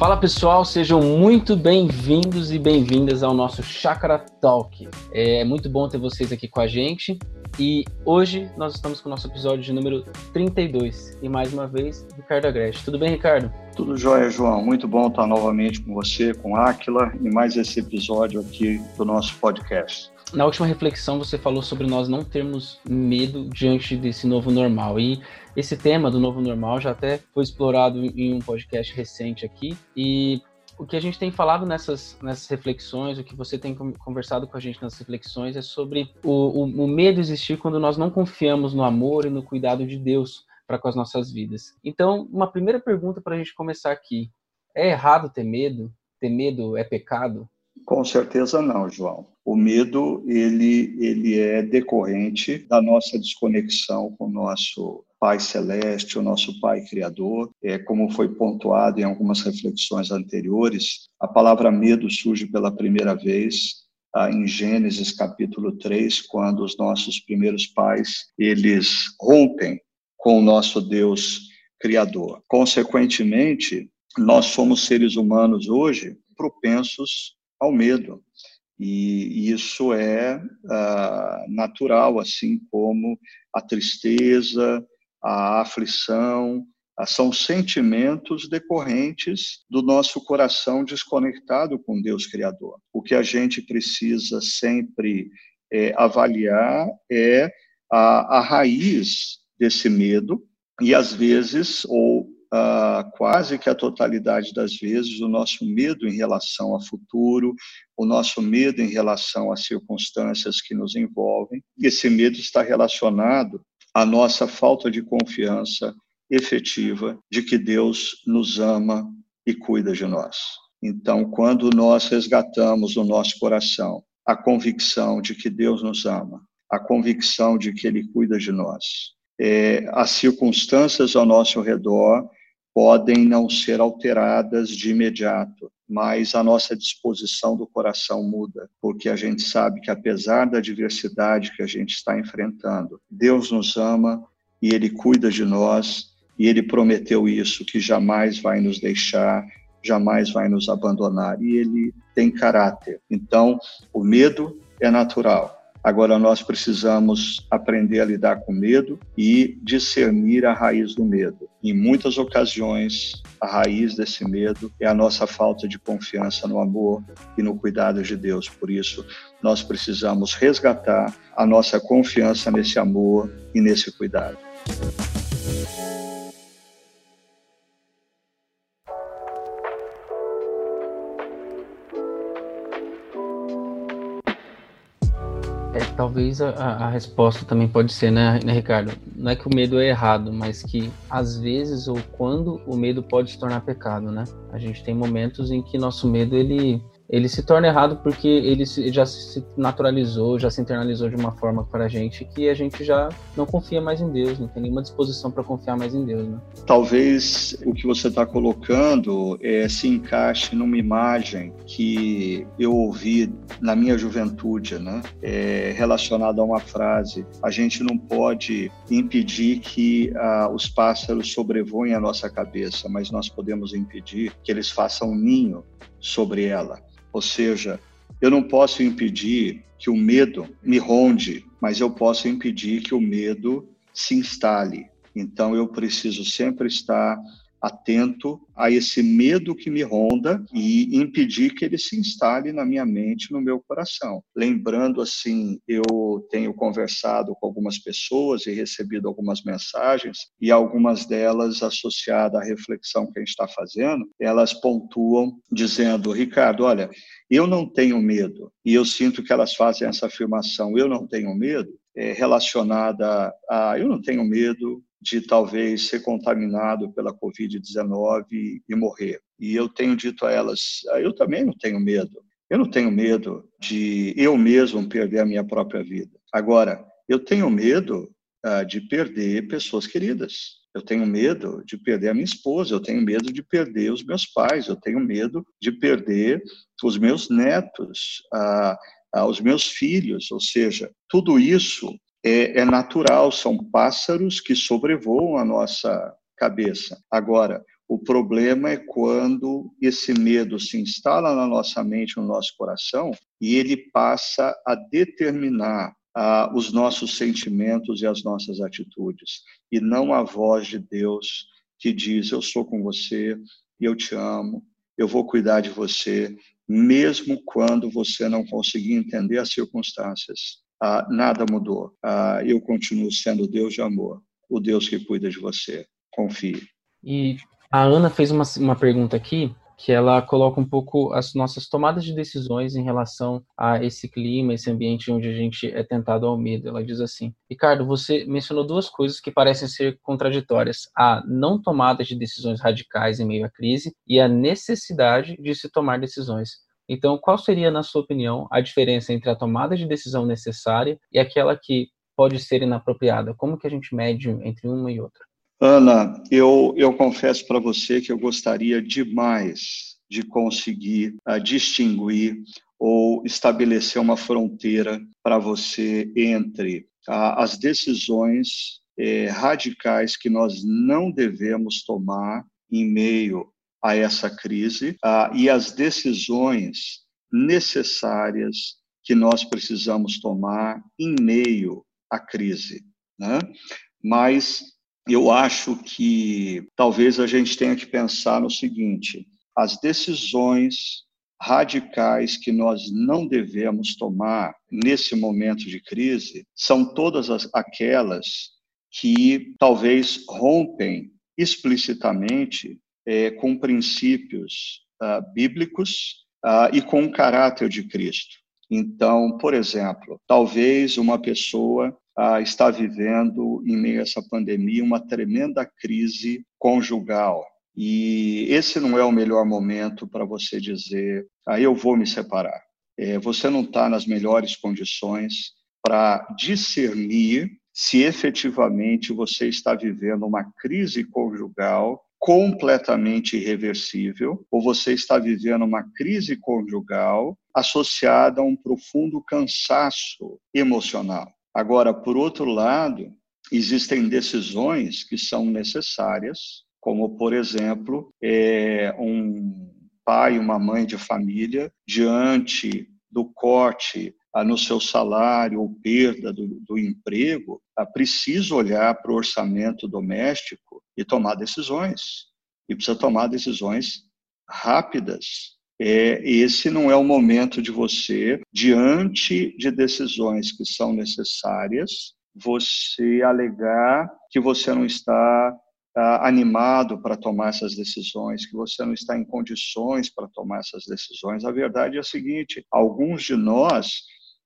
Fala pessoal, sejam muito bem-vindos e bem-vindas ao nosso Chakra Talk. É muito bom ter vocês aqui com a gente e hoje nós estamos com o nosso episódio de número 32 e mais uma vez, Ricardo Agreste. Tudo bem, Ricardo? Tudo jóia, João. Muito bom estar novamente com você, com Áquila e mais esse episódio aqui do nosso podcast. Na última reflexão você falou sobre nós não termos medo diante desse novo normal e esse tema do novo normal já até foi explorado em um podcast recente aqui e o que a gente tem falado nessas, nessas reflexões, o que você tem conversado com a gente nas reflexões é sobre o, o, o medo existir quando nós não confiamos no amor e no cuidado de Deus para com as nossas vidas. Então, uma primeira pergunta para a gente começar aqui: é errado ter medo? Ter medo é pecado? Com certeza não, João. O medo ele ele é decorrente da nossa desconexão com o nosso Pai Celeste, o nosso Pai Criador. É, como foi pontuado em algumas reflexões anteriores, a palavra medo surge pela primeira vez ah, em Gênesis capítulo 3, quando os nossos primeiros pais, eles rompem com o nosso Deus Criador. Consequentemente, nós somos seres humanos hoje propensos ao medo. E isso é uh, natural, assim como a tristeza, a aflição, são sentimentos decorrentes do nosso coração desconectado com Deus Criador. O que a gente precisa sempre é, avaliar é a, a raiz desse medo, e às vezes, ou uh, quase que a totalidade das vezes, o nosso medo em relação ao futuro, o nosso medo em relação às circunstâncias que nos envolvem. Esse medo está relacionado a nossa falta de confiança efetiva de que Deus nos ama e cuida de nós. Então, quando nós resgatamos no nosso coração a convicção de que Deus nos ama, a convicção de que Ele cuida de nós, é, as circunstâncias ao nosso redor podem não ser alteradas de imediato, mas a nossa disposição do coração muda, porque a gente sabe que apesar da adversidade que a gente está enfrentando, Deus nos ama e Ele cuida de nós e Ele prometeu isso, que jamais vai nos deixar, jamais vai nos abandonar e Ele tem caráter. Então, o medo é natural, Agora nós precisamos aprender a lidar com medo e discernir a raiz do medo. Em muitas ocasiões, a raiz desse medo é a nossa falta de confiança no amor e no cuidado de Deus. Por isso, nós precisamos resgatar a nossa confiança nesse amor e nesse cuidado. Talvez a, a, resposta também pode ser, né, né, Ricardo? Não é que o medo é errado, mas que às vezes ou quando o medo pode se tornar pecado, né? A gente tem momentos em que nosso medo ele ele se torna errado porque ele já se naturalizou, já se internalizou de uma forma para a gente que a gente já não confia mais em Deus, não tem nenhuma disposição para confiar mais em Deus. Né? Talvez o que você está colocando é, se encaixe numa imagem que eu ouvi na minha juventude, né? É, relacionada a uma frase: a gente não pode impedir que ah, os pássaros sobrevoem a nossa cabeça, mas nós podemos impedir que eles façam um ninho sobre ela. Ou seja, eu não posso impedir que o medo me ronde, mas eu posso impedir que o medo se instale. Então eu preciso sempre estar atento a esse medo que me ronda e impedir que ele se instale na minha mente, no meu coração. Lembrando assim, eu tenho conversado com algumas pessoas e recebido algumas mensagens e algumas delas associadas à reflexão que a gente está fazendo, elas pontuam dizendo, Ricardo, olha, eu não tenho medo. E eu sinto que elas fazem essa afirmação, eu não tenho medo, é relacionada a eu não tenho medo de talvez ser contaminado pela Covid-19 e morrer. E eu tenho dito a elas, ah, eu também não tenho medo. Eu não tenho medo de eu mesmo perder a minha própria vida. Agora, eu tenho medo uh, de perder pessoas queridas. Eu tenho medo de perder a minha esposa, eu tenho medo de perder os meus pais, eu tenho medo de perder os meus netos, uh, os meus filhos. Ou seja, tudo isso é, é natural, são pássaros que sobrevoam a nossa cabeça. Agora, O problema é quando esse medo se instala na nossa mente, no nosso coração, e ele passa a determinar ah, os nossos sentimentos e as nossas atitudes, e não a voz de Deus que diz: Eu sou com você, eu te amo, eu vou cuidar de você, mesmo quando você não conseguir entender as circunstâncias. Ah, nada mudou. Ah, eu continuo sendo Deus de amor, o Deus que cuida de você. Confie. E a Ana fez uma, uma pergunta aqui que ela coloca um pouco as nossas tomadas de decisões em relação a esse clima, esse ambiente onde a gente é tentado ao medo. Ela diz assim: Ricardo, você mencionou duas coisas que parecem ser contraditórias: a não tomada de decisões radicais em meio à crise e a necessidade de se tomar decisões. Então, qual seria, na sua opinião, a diferença entre a tomada de decisão necessária e aquela que pode ser inapropriada? Como que a gente mede entre uma e outra? Ana, eu, eu confesso para você que eu gostaria demais de conseguir uh, distinguir ou estabelecer uma fronteira para você entre uh, as decisões eh, radicais que nós não devemos tomar em meio a essa crise uh, e as decisões necessárias que nós precisamos tomar em meio à crise. Né? Mas eu acho que talvez a gente tenha que pensar no seguinte: as decisões radicais que nós não devemos tomar nesse momento de crise são todas as, aquelas que talvez rompem explicitamente é, com princípios uh, bíblicos uh, e com o caráter de Cristo. Então, por exemplo, talvez uma pessoa ah, está vivendo, em meio a essa pandemia, uma tremenda crise conjugal. E esse não é o melhor momento para você dizer, ah, eu vou me separar. É, você não está nas melhores condições para discernir se efetivamente você está vivendo uma crise conjugal completamente irreversível ou você está vivendo uma crise conjugal associada a um profundo cansaço emocional. Agora, por outro lado, existem decisões que são necessárias, como, por exemplo, é, um pai, uma mãe de família, diante do corte no seu salário ou perda do, do emprego, ah, precisa olhar para o orçamento doméstico e tomar decisões. E precisa tomar decisões rápidas, é, esse não é o momento de você, diante de decisões que são necessárias, você alegar que você não está ah, animado para tomar essas decisões, que você não está em condições para tomar essas decisões. A verdade é a seguinte: alguns de nós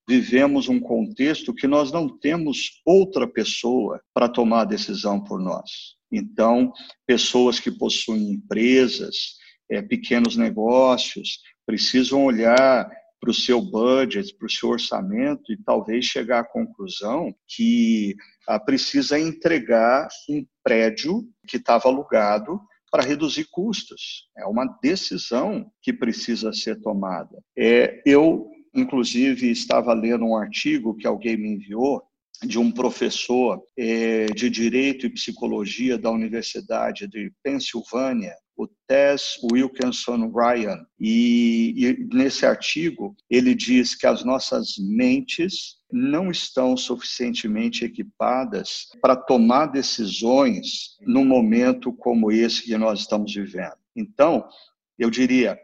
vivemos um contexto que nós não temos outra pessoa para tomar a decisão por nós. Então, pessoas que possuem empresas, é, pequenos negócios precisam olhar para o seu budget, para o seu orçamento e talvez chegar à conclusão que ah, precisa entregar um prédio que estava alugado para reduzir custos. É uma decisão que precisa ser tomada. É, eu, inclusive, estava lendo um artigo que alguém me enviou de um professor é, de Direito e Psicologia da Universidade de Pensilvânia, o Tess Wilkinson Ryan. E, e, nesse artigo, ele diz que as nossas mentes não estão suficientemente equipadas para tomar decisões num momento como esse que nós estamos vivendo. Então, eu diria,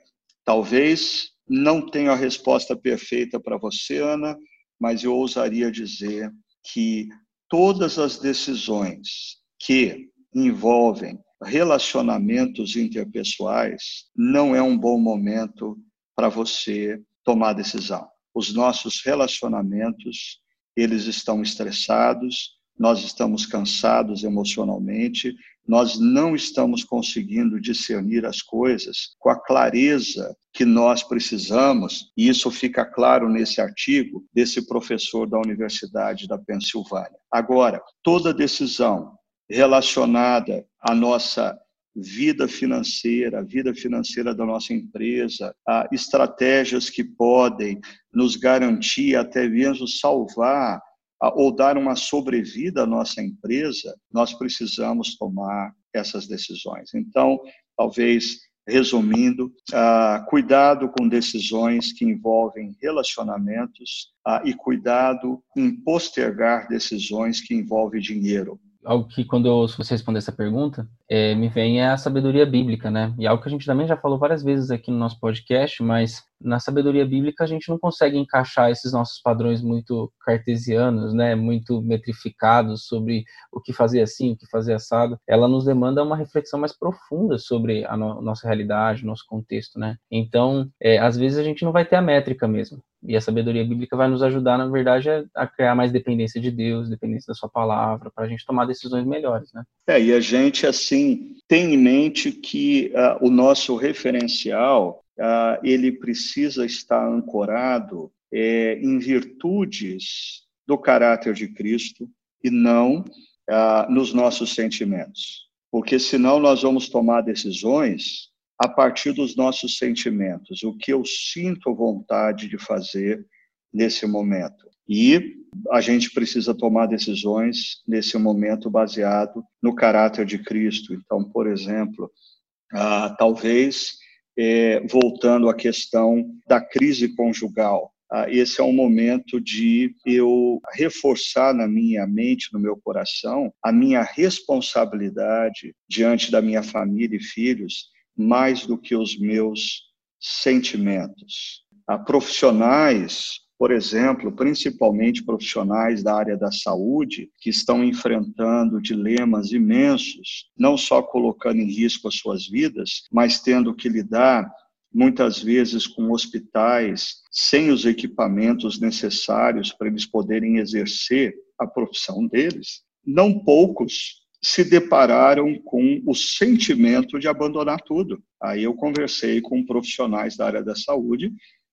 talvez não tenha a resposta perfeita para você, Ana, mas eu ousaria dizer que todas as decisões que envolvem relacionamentos interpessoais não é um bom momento para você tomar decisão. Os nossos relacionamentos, eles estão estressados, nós estamos cansados emocionalmente, nós não estamos conseguindo discernir as coisas com a clareza que nós precisamos, e isso fica claro nesse artigo desse professor da Universidade da Pensilvânia. Agora, toda decisão relacionada à nossa vida financeira, a vida financeira da nossa empresa, estratégias que podem nos garantir até mesmo salvar ou dar uma sobrevida à nossa empresa, nós precisamos tomar essas decisões. Então, talvez resumindo, cuidado com decisões que envolvem relacionamentos e cuidado em postergar decisões que envolvem dinheiro algo que quando eu ouço você responder essa pergunta, é, me vem é a sabedoria bíblica, né? E algo que a gente também já falou várias vezes aqui no nosso podcast, mas na sabedoria bíblica a gente não consegue encaixar esses nossos padrões muito cartesianos, né? Muito metrificados sobre o que fazer assim, o que fazer assado. Ela nos demanda uma reflexão mais profunda sobre a no nossa realidade, nosso contexto, né? Então, é, às vezes a gente não vai ter a métrica mesmo. E a sabedoria bíblica vai nos ajudar, na verdade, a, criar mais dependência de Deus, dependência da sua palavra, para a gente tomar decisões melhores, né? É, e a gente, assim, tem em mente que uh, o nosso referencial, uh, ele precisa estar ancorado é, em virtudes do caráter de Cristo e não uh, nos nossos sentimentos. Porque senão nós vamos tomar decisões a partir dos nossos sentimentos, o que eu sinto vontade de fazer nesse momento. E a gente precisa tomar decisões nesse momento baseado no caráter de Cristo. Então, por exemplo, ah, talvez é, voltando à questão da crise conjugal, ah, esse é um momento de eu reforçar na minha mente, no meu coração, a minha responsabilidade diante da minha família e filhos mais do que os meus sentimentos. Há profissionais, por exemplo, principalmente profissionais da área da saúde, que estão enfrentando dilemas imensos, não só colocando em risco as suas vidas, mas tendo que lidar muitas vezes com hospitais sem os equipamentos necessários para eles poderem exercer a profissão deles. Não poucos se depararam com o sentimento de abandonar tudo. Aí eu conversei com profissionais da área da saúde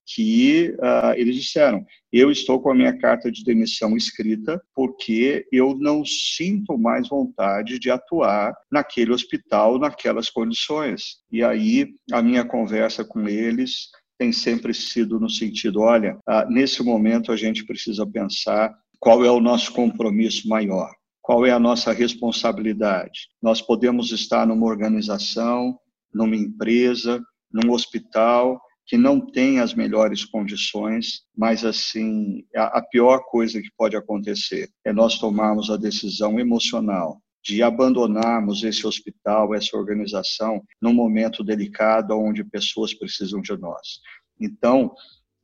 que uh, eles disseram: eu estou com a minha carta de demissão escrita porque eu não sinto mais vontade de atuar naquele hospital, naquelas condições. E aí a minha conversa com eles tem sempre sido no sentido: olha, uh, nesse momento a gente precisa pensar qual é o nosso compromisso maior qual é a nossa responsabilidade. Nós podemos estar numa organização, numa empresa, num hospital que não tem as melhores condições, mas assim, a, pior coisa que pode acontecer é nós tomarmos a decisão emocional de abandonarmos esse hospital, essa organização, num momento delicado onde pessoas precisam de nós. Então,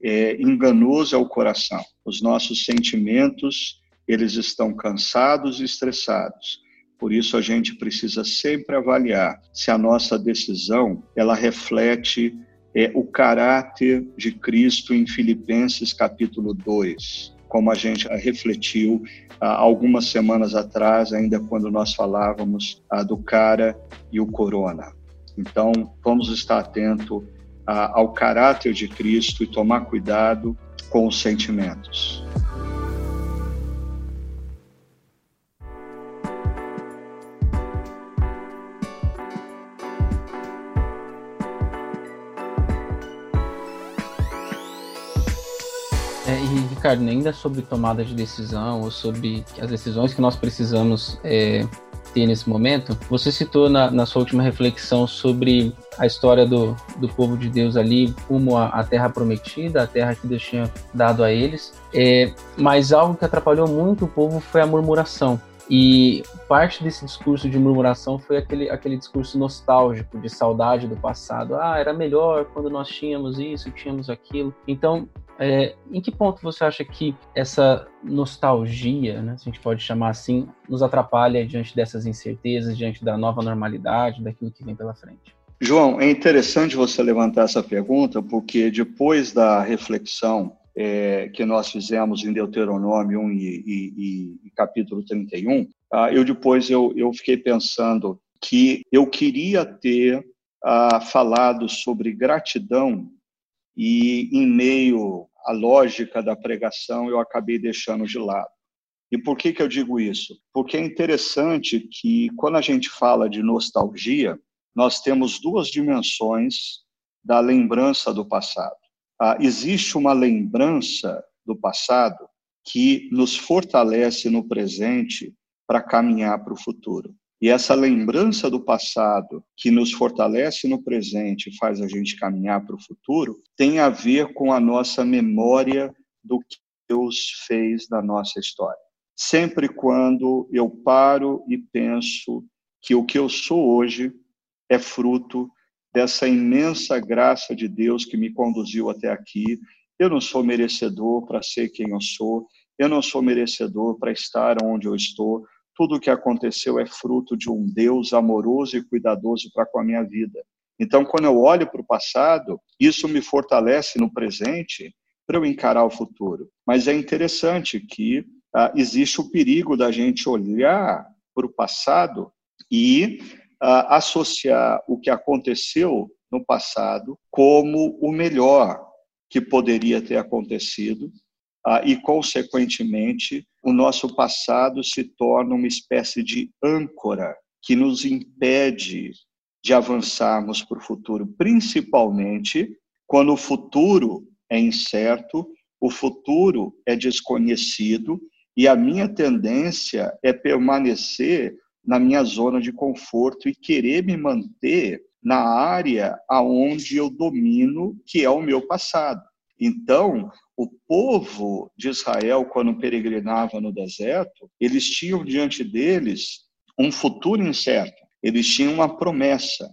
é, enganoso é o coração. Os nossos sentimentos eles estão cansados e estressados. Por isso a gente precisa sempre avaliar se a nossa decisão ela reflete é, o caráter de Cristo em Filipenses capítulo 2, como a gente refletiu há algumas semanas atrás, ainda quando nós falávamos ah, do cara e o corona. Então, vamos estar atento ah, ao caráter de Cristo e tomar cuidado com os sentimentos. Ricardo, ainda sobre tomada de decisão ou sobre as decisões que nós precisamos é, ter nesse momento, você citou na, na, sua última reflexão sobre a história do, do povo de Deus ali, a, a terra prometida, a terra que Deus tinha dado a eles. É, mas algo que atrapalhou muito o povo foi a murmuração. E parte desse discurso de murmuração foi aquele, aquele discurso nostálgico, de saudade do passado. Ah, era melhor quando nós tínhamos isso, tínhamos aquilo. Então, é, em que ponto você acha que essa nostalgia, né, se a gente pode chamar assim, nos atrapalha diante dessas incertezas, diante da nova normalidade, daquilo que vem pela frente? João, é interessante você levantar essa pergunta, porque depois da reflexão é, que nós fizemos em Deuteronômio 1 e, e, e capítulo 31, ah, eu depois eu, eu fiquei pensando que eu queria ter ah, falado sobre gratidão e em meio à lógica da pregação eu acabei deixando de lado. E por que, que eu digo isso? Porque é interessante que quando a gente fala de nostalgia, nós temos duas dimensões da lembrança do passado. Ah, existe uma lembrança do passado que nos fortalece no presente para caminhar para o futuro. E essa lembrança do passado, que nos fortalece no presente e faz a gente caminhar para o futuro, tem a ver com a nossa memória do que Deus fez na nossa história. Sempre quando eu paro e penso que o que eu sou hoje é fruto dessa imensa graça de Deus que me conduziu até aqui. Eu não sou merecedor para ser quem eu sou, eu não sou merecedor para estar onde eu estou. Tudo o que aconteceu é fruto de um Deus amoroso e cuidadoso para com a minha vida. Então, quando eu olho para o passado, isso me fortalece no presente para eu encarar o futuro. Mas é interessante que ah, existe o perigo da gente olhar para o passado e ah, associar o que aconteceu no passado como o melhor que poderia ter acontecido e, consequentemente, o nosso passado se torna uma espécie de âncora que nos impede de avançarmos para o futuro, principalmente quando o futuro é incerto, o futuro é desconhecido e a minha tendência é permanecer na minha zona de conforto e querer me manter na área aonde eu domino, que é o meu passado. Então, o povo de Israel, quando peregrinava no deserto, eles tinham diante deles um futuro incerto. Eles tinham uma promessa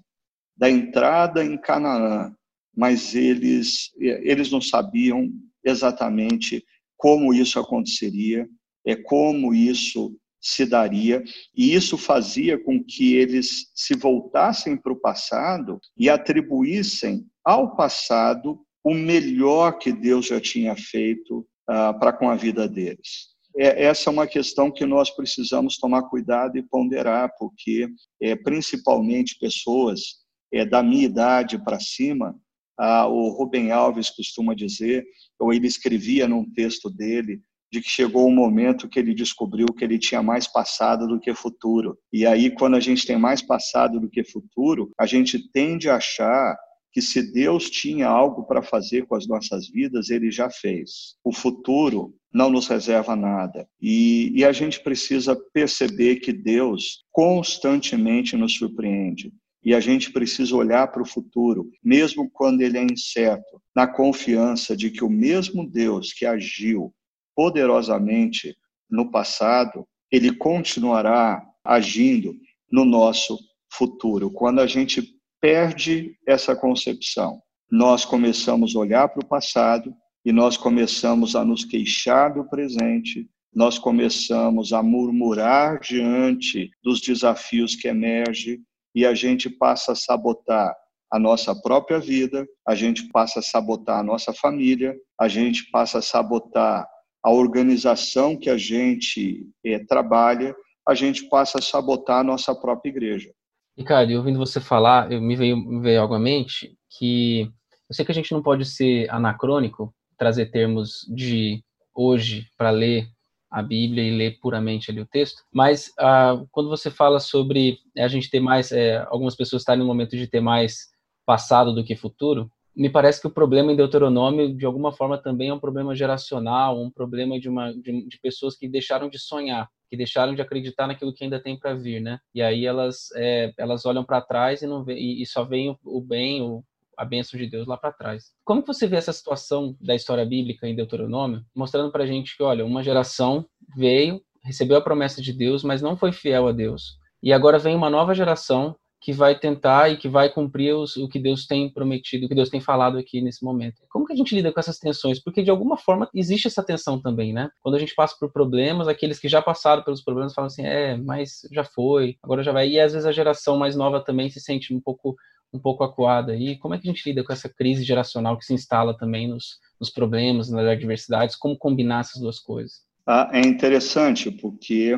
da entrada em Canaã, mas eles, eles não sabiam exatamente como isso aconteceria, é como isso se daria, e isso fazia com que eles se voltassem para o passado e atribuíssem ao passado o melhor que Deus já tinha feito uh, para com a vida deles. É, essa é uma questão que nós precisamos tomar cuidado e ponderar, porque é, principalmente pessoas é, da minha idade para cima, uh, o Rubem Alves costuma dizer, ou ele escrevia num texto dele, de que chegou um momento que ele descobriu que ele tinha mais passado do que futuro. E aí, quando a gente tem mais passado do que futuro, a gente tende a achar que se Deus tinha algo para fazer com as nossas vidas, ele já fez. O futuro não nos reserva nada. E, e, a gente precisa perceber que Deus constantemente nos surpreende. E a gente precisa olhar para o futuro, mesmo quando ele é incerto, na confiança de que o mesmo Deus que agiu poderosamente no passado, ele continuará agindo no nosso futuro. Quando a gente perde essa concepção, nós começamos a olhar para o passado e nós começamos a nos queixar do presente, nós começamos a murmurar diante dos desafios que emergem e a gente passa a sabotar a nossa própria vida, a gente passa a sabotar a nossa família, a gente passa a sabotar a organização que a gente é, trabalha, a gente passa a sabotar a nossa própria igreja. Ricardo, ouvindo você falar, eu, me, veio, me veio algo à mente que eu sei que a gente não pode ser anacrônico, trazer termos de hoje para ler a Bíblia e ler puramente ali o texto, mas ah, quando você fala sobre a gente ter mais, é, algumas pessoas estarem no momento de ter mais passado do que futuro, me parece que o problema em Deuteronômio, de alguma forma, também é um problema geracional, um problema de, uma, de, de pessoas que deixaram de sonhar, que deixaram de acreditar naquilo que ainda tem para vir, né? E aí elas, é, elas olham para trás e, não vê, e, e só veem o, o bem, o, a bênção de Deus lá para trás. Como que você vê essa situação da história bíblica em Deuteronômio, mostrando para gente que, olha, uma geração veio, recebeu a promessa de Deus, mas não foi fiel a Deus. E agora vem uma nova geração que vai tentar e que vai cumprir os, o que Deus tem prometido, o que Deus tem falado aqui nesse momento. Como que a gente lida com essas tensões? Porque de alguma forma existe essa tensão também, né? Quando a gente passa por problemas, aqueles que já passaram pelos problemas falam assim, é, mas já foi, agora já vai. E às vezes a geração mais nova também se sente um pouco um pouco acuada. E como é que a gente lida com essa crise geracional que se instala também nos, nos problemas, nas adversidades? Como combinar essas duas coisas? Ah, é interessante porque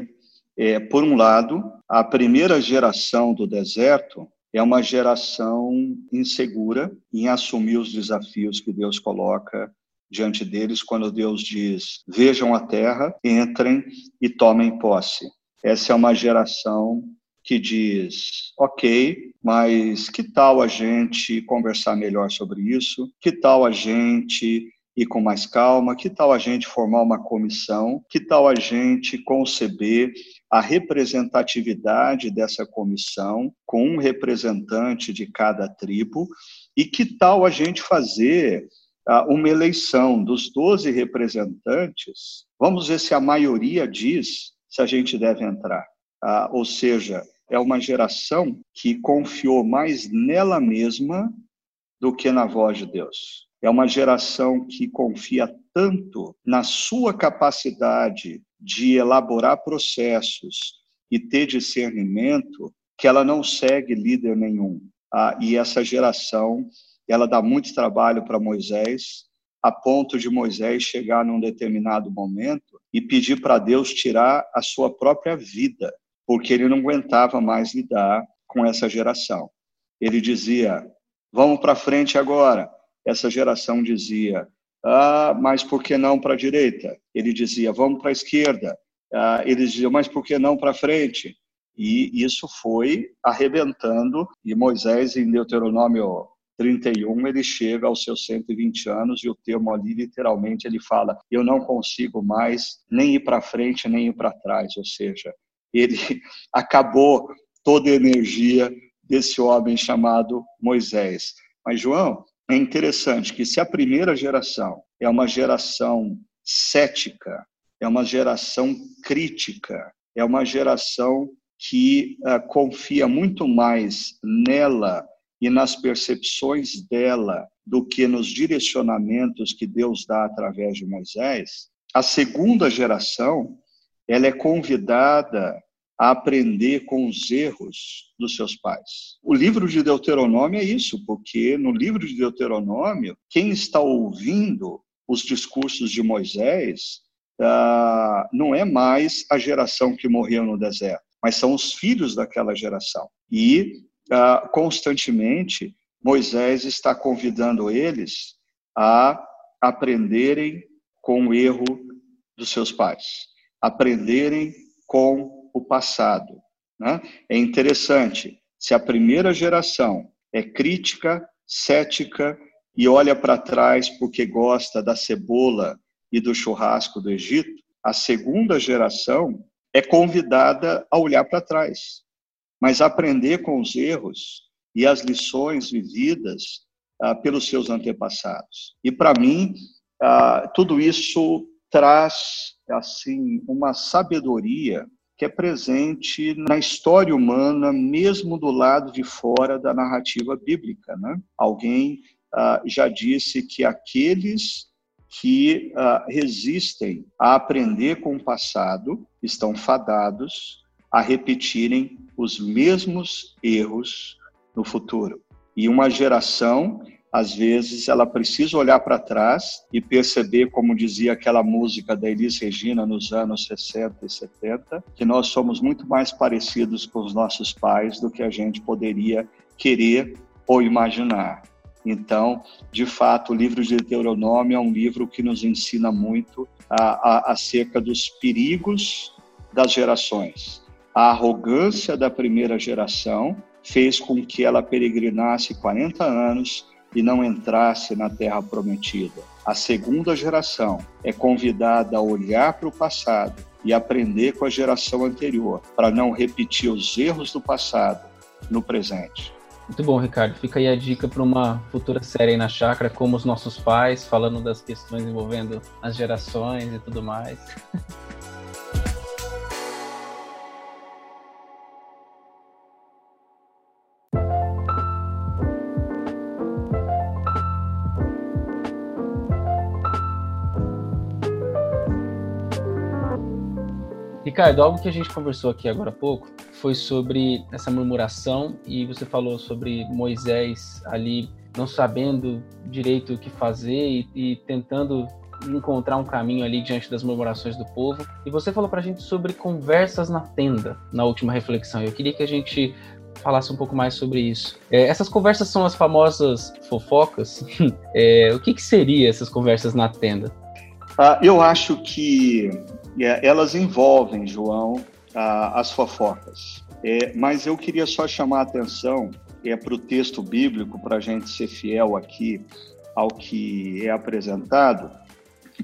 é, por um lado, a primeira geração do deserto é uma geração insegura em assumir os desafios que Deus coloca diante deles quando Deus diz: vejam a terra, entrem e tomem posse. Essa é uma geração que diz: ok, mas que tal a gente conversar melhor sobre isso? Que tal a gente ir com mais calma? Que tal a gente formar uma comissão? Que tal a gente conceber a representatividade dessa comissão com um representante de cada tribo? E que tal a gente fazer uh, uma eleição dos 12 representantes? Vamos ver se a maioria diz se a gente deve entrar. Uh, ou seja, é uma geração que confiou mais nela mesma do que na voz de Deus. É uma geração que confia tanto na sua capacidade de elaborar processos e ter discernimento que ela não segue líder nenhum. Ah, e essa geração, ela dá muito trabalho para Moisés, a ponto de Moisés chegar num determinado momento e pedir para Deus tirar a sua própria vida, porque ele não aguentava mais lidar com essa geração. Ele dizia: Vamos para frente agora. Essa geração dizia: Ah, mas por que não para a direita? Ele dizia: Vamos para a esquerda. Ah, eles diziam: Mas por que não para frente? E isso foi arrebentando. E Moisés, em Deuteronômio 31, ele chega aos seus 120 anos e o termo ali, literalmente, ele fala: Eu não consigo mais nem ir para frente, nem ir para trás. Ou seja, ele acabou toda a energia desse homem chamado Moisés. Mas, João, é interessante que se a primeira geração é uma geração cética, é uma geração crítica, é uma geração que uh, confia muito mais nela e nas percepções dela do que nos direcionamentos que Deus dá através de Moisés, a segunda geração ela é convidada a aprender com os erros dos seus pais. O livro de Deuteronômio é isso, porque no livro de Deuteronômio, quem está ouvindo os discursos de Moisés uh, não é mais a geração que morreu no deserto, mas são os filhos daquela geração. E uh, constantemente Moisés está convidando eles a aprenderem com o erro dos seus pais, aprenderem com o passado. Né? É interessante, se a primeira geração é crítica, cética e olha para trás porque gosta da cebola e do churrasco do Egito, a segunda geração é convidada a olhar para trás, mas aprender com os erros e as lições vividas ah, pelos seus antepassados. E para mim, ah, tudo isso traz assim uma sabedoria que é presente na história humana, mesmo do lado de fora da narrativa bíblica. Né? Alguém ah, já disse que aqueles que ah, resistem a aprender com o passado estão fadados a repetirem os mesmos erros no futuro. E uma geração às vezes ela precisa olhar para trás e perceber, como dizia aquela música da Elis Regina nos anos 60 e 70, que nós somos muito mais parecidos com os nossos pais do que a gente poderia querer ou imaginar. Então, de fato, o livro de Deuteronômio é um livro que nos ensina muito a, a, acerca dos perigos das gerações. A arrogância da primeira geração fez com que ela peregrinasse 40 anos e não entrasse na terra prometida. A segunda geração é convidada a olhar para o passado e aprender com a geração anterior, para não repetir os erros do passado no presente. Muito bom, Ricardo. Fica aí a dica para uma futura série na chácara, como os nossos pais, falando das questões envolvendo as gerações e tudo mais. Ricardo, algo que a gente conversou aqui agora há pouco foi sobre essa murmuração e você falou sobre Moisés ali não sabendo direito o que fazer e, e tentando encontrar um caminho ali diante das murmurações do povo. E você falou para a gente sobre conversas na tenda na última reflexão. Eu queria que a gente falasse um pouco mais sobre isso. É, essas conversas são as famosas fofocas. É, o que, que seria essas conversas na tenda? Ah, eu acho que elas envolvem, João, as fofocas. É, mas eu queria só chamar a atenção é, para o texto bíblico, para a gente ser fiel aqui, ao que é apresentado,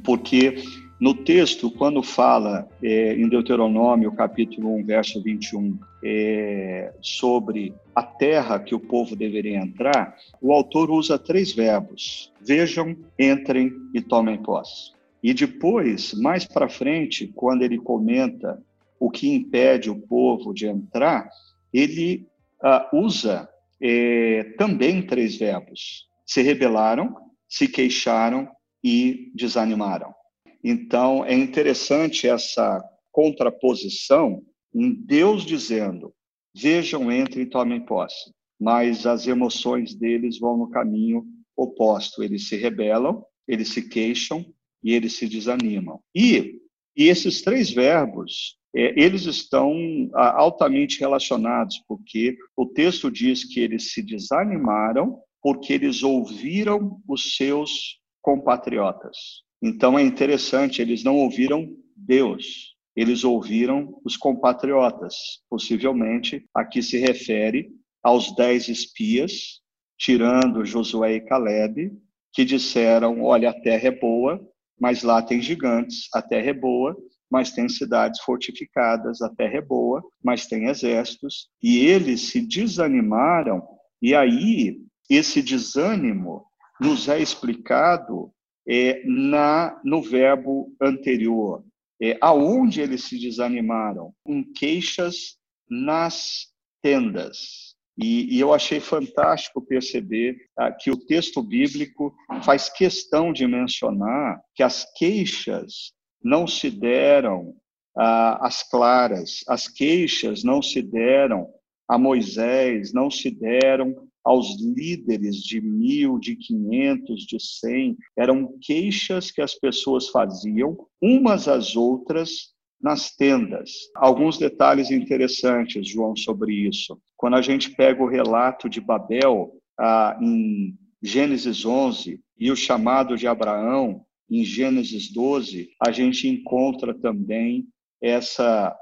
porque no texto, quando fala é, em Deuteronômio, capítulo 1, verso 21, é, sobre a terra que o povo deveria entrar, o autor usa três verbos: vejam, entrem e tomem posse. E depois, mais para frente, quando ele comenta o que impede o povo de entrar, ele uh, usa é, também três verbos: se rebelaram, se queixaram e desanimaram. Então, é interessante essa contraposição em Deus dizendo: vejam, entrem e tomem posse. Mas as emoções deles vão no caminho oposto. Eles se rebelam, eles se queixam e eles se desanimam. E, e esses três verbos, é, eles estão altamente relacionados, porque o texto diz que eles se desanimaram porque eles ouviram os seus compatriotas. Então é interessante, eles não ouviram Deus, eles ouviram os compatriotas. Possivelmente, aqui se refere aos dez espias, tirando Josué e Caleb, que disseram: Olha, a terra é boa, mas lá tem gigantes, a terra é boa, mas tem cidades fortificadas, a terra é boa, mas tem exércitos. E eles se desanimaram, e aí esse desânimo nos é explicado é, na, no verbo anterior. É, aonde eles se desanimaram? Em queixas nas tendas. E, e eu achei fantástico perceber ah, que o texto bíblico faz questão de mencionar que as queixas não se deram ah, às claras, as queixas não se deram a Moisés, não se deram aos líderes de mil, de quinhentos, de cem, eram queixas que as pessoas faziam umas às outras nas tendas. Alguns detalhes interessantes, João, sobre isso. Quando a gente pega o relato de Babel ah, em Gênesis 11 e o chamado de Abraão em Gênesis 12, a gente encontra também essa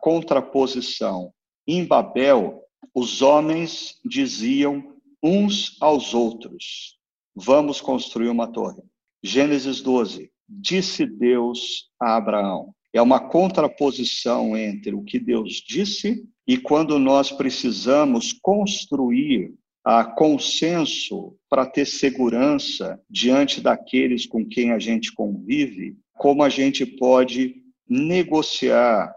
contraposição. Em Babel, os homens diziam uns aos outros: Vamos construir uma torre. Gênesis 12. Disse Deus a Abraão. É uma contraposição entre o que Deus disse e quando nós precisamos construir a consenso para ter segurança diante daqueles com quem a gente convive, como a gente pode negociar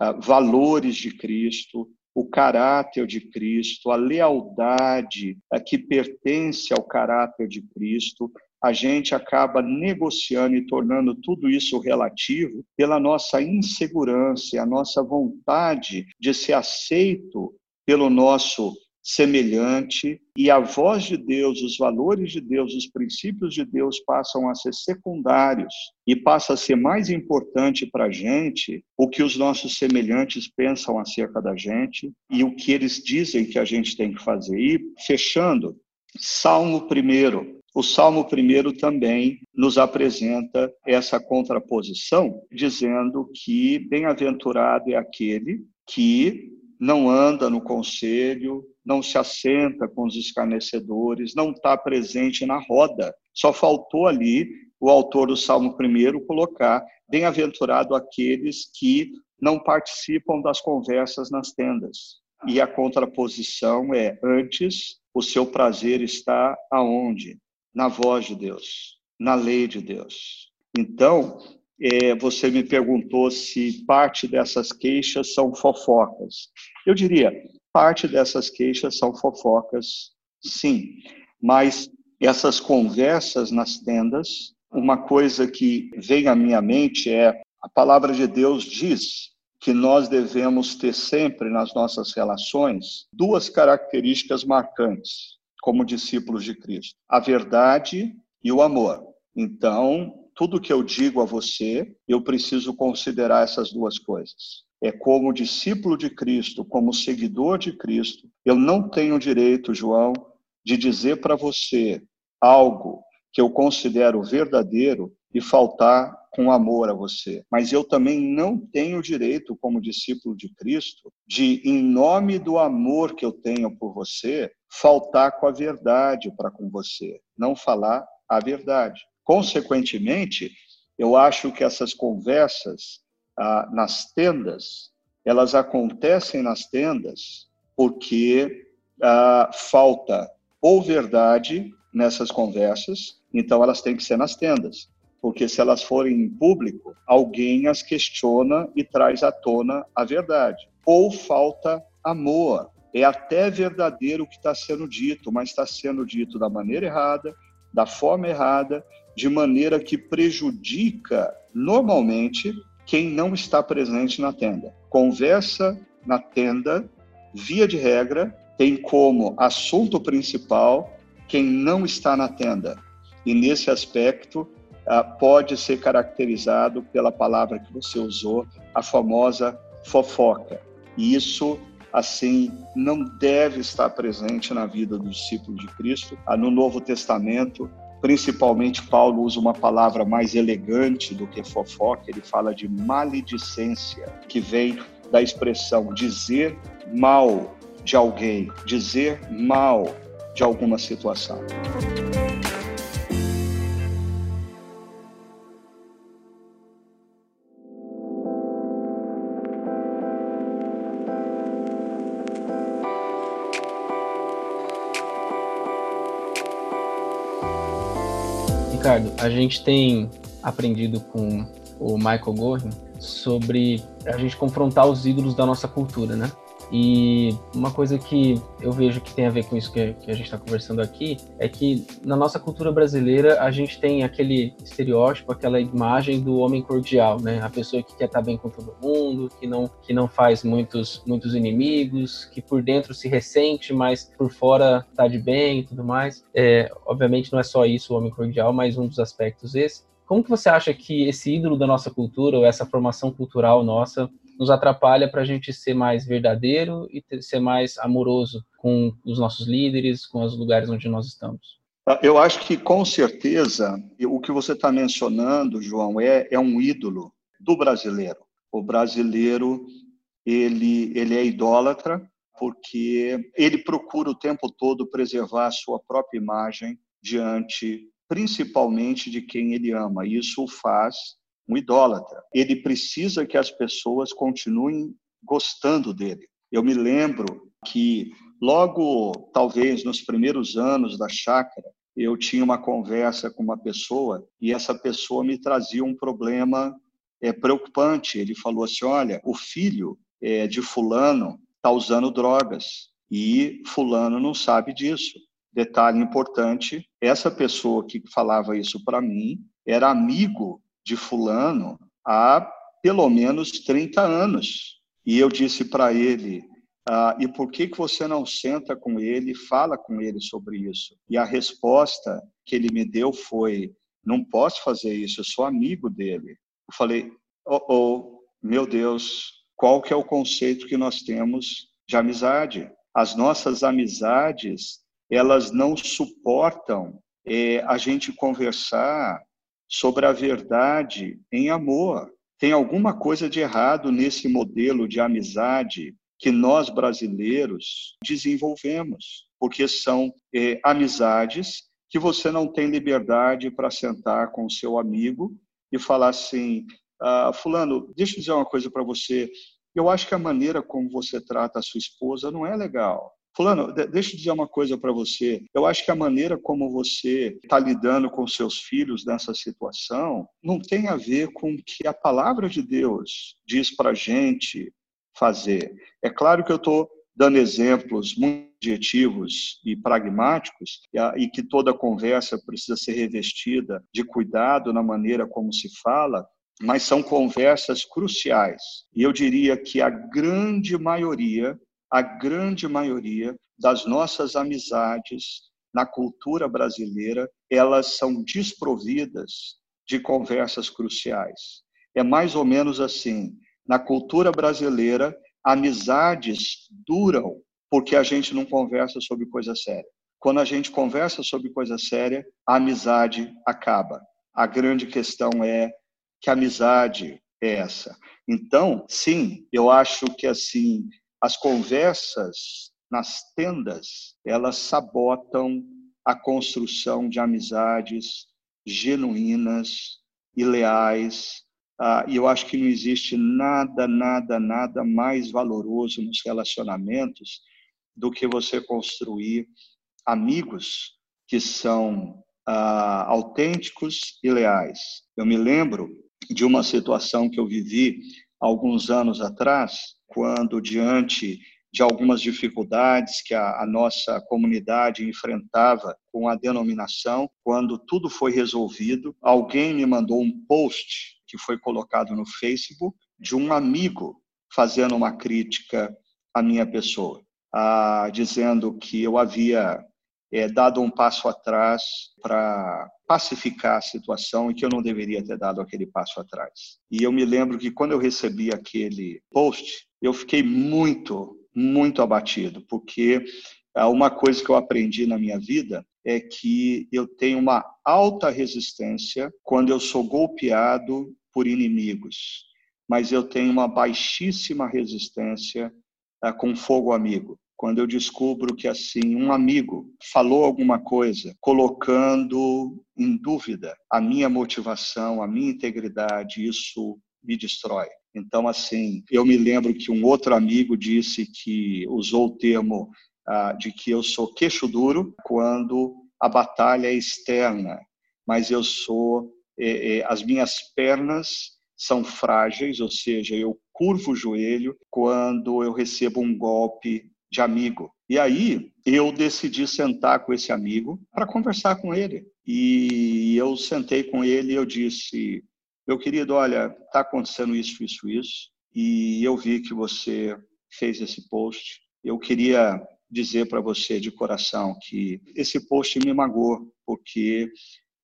uh, valores de Cristo, o caráter de Cristo, a lealdade a que pertence ao caráter de Cristo, a gente acaba negociando e tornando tudo isso relativo pela nossa insegurança, a nossa vontade de ser aceito pelo nosso semelhante e a voz de Deus, os valores de Deus, os princípios de Deus passam a ser secundários e passa a ser mais importante para a gente o que os nossos semelhantes pensam acerca da gente e o que eles dizem que a gente tem que fazer. E fechando, Salmo primeiro. O Salmo primeiro também nos apresenta essa contraposição, dizendo que bem-aventurado é aquele que não anda no conselho, não se assenta com os escarnecedores, não está presente na roda. Só faltou ali o autor do Salmo 1 colocar: bem-aventurado aqueles que não participam das conversas nas tendas. E a contraposição é: antes, o seu prazer está aonde? Na voz de Deus, na lei de Deus. Então, é, você me perguntou se parte dessas queixas são fofocas. Eu diria, parte dessas queixas são fofocas, sim, mas essas conversas nas tendas, uma coisa que vem à minha mente é a palavra de Deus diz que nós devemos ter sempre nas nossas relações duas características marcantes como discípulos de Cristo: a verdade e o amor. Então, tudo que eu digo a você, eu preciso considerar essas duas coisas. É como discípulo de Cristo, como seguidor de Cristo, eu não tenho direito, João, de dizer para você algo que eu considero verdadeiro e faltar com amor a você. Mas eu também não tenho direito, como discípulo de Cristo, de, em nome do amor que eu tenho por você, faltar com a verdade para com você, não falar a verdade. Consequentemente, eu acho que essas conversas ah, nas tendas, elas acontecem nas tendas porque ah, falta ou verdade nessas conversas, então elas têm que ser nas tendas, porque se elas forem em público, alguém as questiona e traz à tona a verdade. Ou falta amor, é até verdadeiro o que está sendo dito, mas está sendo dito da maneira errada, da forma errada, de maneira que prejudica normalmente quem não está presente na tenda. Conversa na tenda, via de regra, tem como assunto principal quem não está na tenda. E nesse aspecto, ah, pode ser caracterizado pela palavra que você usou, a famosa fofoca. E isso, assim, não deve estar presente na vida do discípulo de Cristo. Ah, no Novo Testamento, principalmente Paulo usa uma palavra mais elegante do que fofoca, ele fala de maledicência, que vem da expressão dizer mal de alguém, dizer mal de alguma situação. A gente tem aprendido com o Michael Gorin sobre a gente confrontar os ídolos da nossa cultura, né? E uma coisa que eu vejo que tem a ver com isso que, que a gente está conversando aqui é que na nossa cultura brasileira a gente tem aquele estereótipo, aquela imagem do homem cordial, né? A pessoa que quer estar tá bem com todo mundo, que não, que não faz muitos, muitos inimigos, que por dentro se ressente, mas por fora está de bem e tudo mais. É, obviamente não é só isso o homem cordial, mas um dos aspectos esse. Como que você acha que esse ídolo da nossa cultura, ou essa formação cultural nossa, nos atrapalha para a gente ser mais verdadeiro e ter, ser mais amoroso com os nossos líderes, com os lugares onde nós estamos? Ah, eu acho que, com certeza, o que você está mencionando, João, é, é um ídolo do brasileiro. O brasileiro, ele, ele é idólatra porque ele procura o tempo todo preservar a sua própria imagem diante, principalmente, de quem ele ama. Isso o faz um idólatra. Ele precisa que as pessoas continuem gostando dele. Eu me lembro que logo, talvez nos primeiros anos da chácara, eu tinha uma conversa com uma pessoa e essa pessoa me trazia um problema é, preocupante. Ele falou assim: olha, o filho é, de fulano está usando drogas e fulano não sabe disso. Detalhe importante: essa pessoa que falava isso para mim era amigo de fulano há pelo menos 30 anos. E eu disse para ele, ah, e por que, que você não senta com ele e fala com ele sobre isso? E a resposta que ele me deu foi, não posso fazer isso, eu sou amigo dele. Eu falei, oh, oh meu Deus, qual que é o conceito que nós temos de amizade? As nossas amizades, elas não suportam é, a gente conversar sobre a verdade em amor. Tem alguma coisa de errado nesse modelo de amizade que nós brasileiros desenvolvemos, porque são é, amizades que você não tem liberdade para sentar com o seu amigo e falar assim: ah, Fulano, deixa eu dizer uma coisa para você. Eu acho que a maneira como você trata a sua esposa não é legal. Fulano, deixa eu dizer uma coisa para você. Eu acho que a maneira como você está lidando com seus filhos nessa situação não tem a ver com o que a palavra de Deus diz para a gente fazer. É claro que eu estou dando exemplos muito objetivos e pragmáticos e que toda conversa precisa ser revestida de cuidado na maneira como se fala, mas são conversas cruciais. E eu diria que a grande maioria a grande maioria das nossas amizades na cultura brasileira, elas são desprovidas de conversas cruciais. É mais ou menos assim, na cultura brasileira, amizades duram porque a gente não conversa sobre coisa séria. Quando a gente conversa sobre coisa séria, a amizade acaba. A grande questão é que amizade é essa. Então, sim, eu acho que assim as conversas nas tendas, elas sabotam a construção de amizades genuínas e leais. Ah, e eu acho que não existe nada, nada, nada mais valoroso nos relacionamentos do que você construir amigos que são ah, autênticos e leais. Eu me lembro de uma situação que eu vivi alguns anos atrás, quando, diante de algumas dificuldades que a, a, nossa comunidade enfrentava com a denominação. Quando tudo foi resolvido, alguém me mandou um post que foi colocado no Facebook de um amigo fazendo uma crítica à minha pessoa, dizendo que eu havia é, dado um passo atrás para pacificar a situação e que eu não deveria ter dado aquele passo atrás. E eu me lembro que quando eu recebi aquele post, eu fiquei muito, muito abatido, porque uma coisa que eu aprendi na minha vida é que eu tenho uma alta resistência quando eu sou golpeado por inimigos, mas eu tenho uma baixíssima resistência ah, com fogo amigo quando eu descubro que assim um amigo falou alguma coisa colocando em dúvida a minha motivação, a minha integridade, isso me destrói. Então, assim, eu me lembro que um outro amigo disse que usou o termo ah, de que eu sou queixo duro quando a batalha é externa, mas eu sou, eh, eh, as minhas pernas são frágeis, ou seja, eu curvo o joelho quando eu recebo um golpe de amigo. E aí eu decidi sentar com esse amigo para conversar com ele. E eu sentei com ele e eu disse: meu querido, olha, está acontecendo isso, isso, isso, e eu vi que você fez esse post. Eu queria dizer para você de coração que esse post me magoou, porque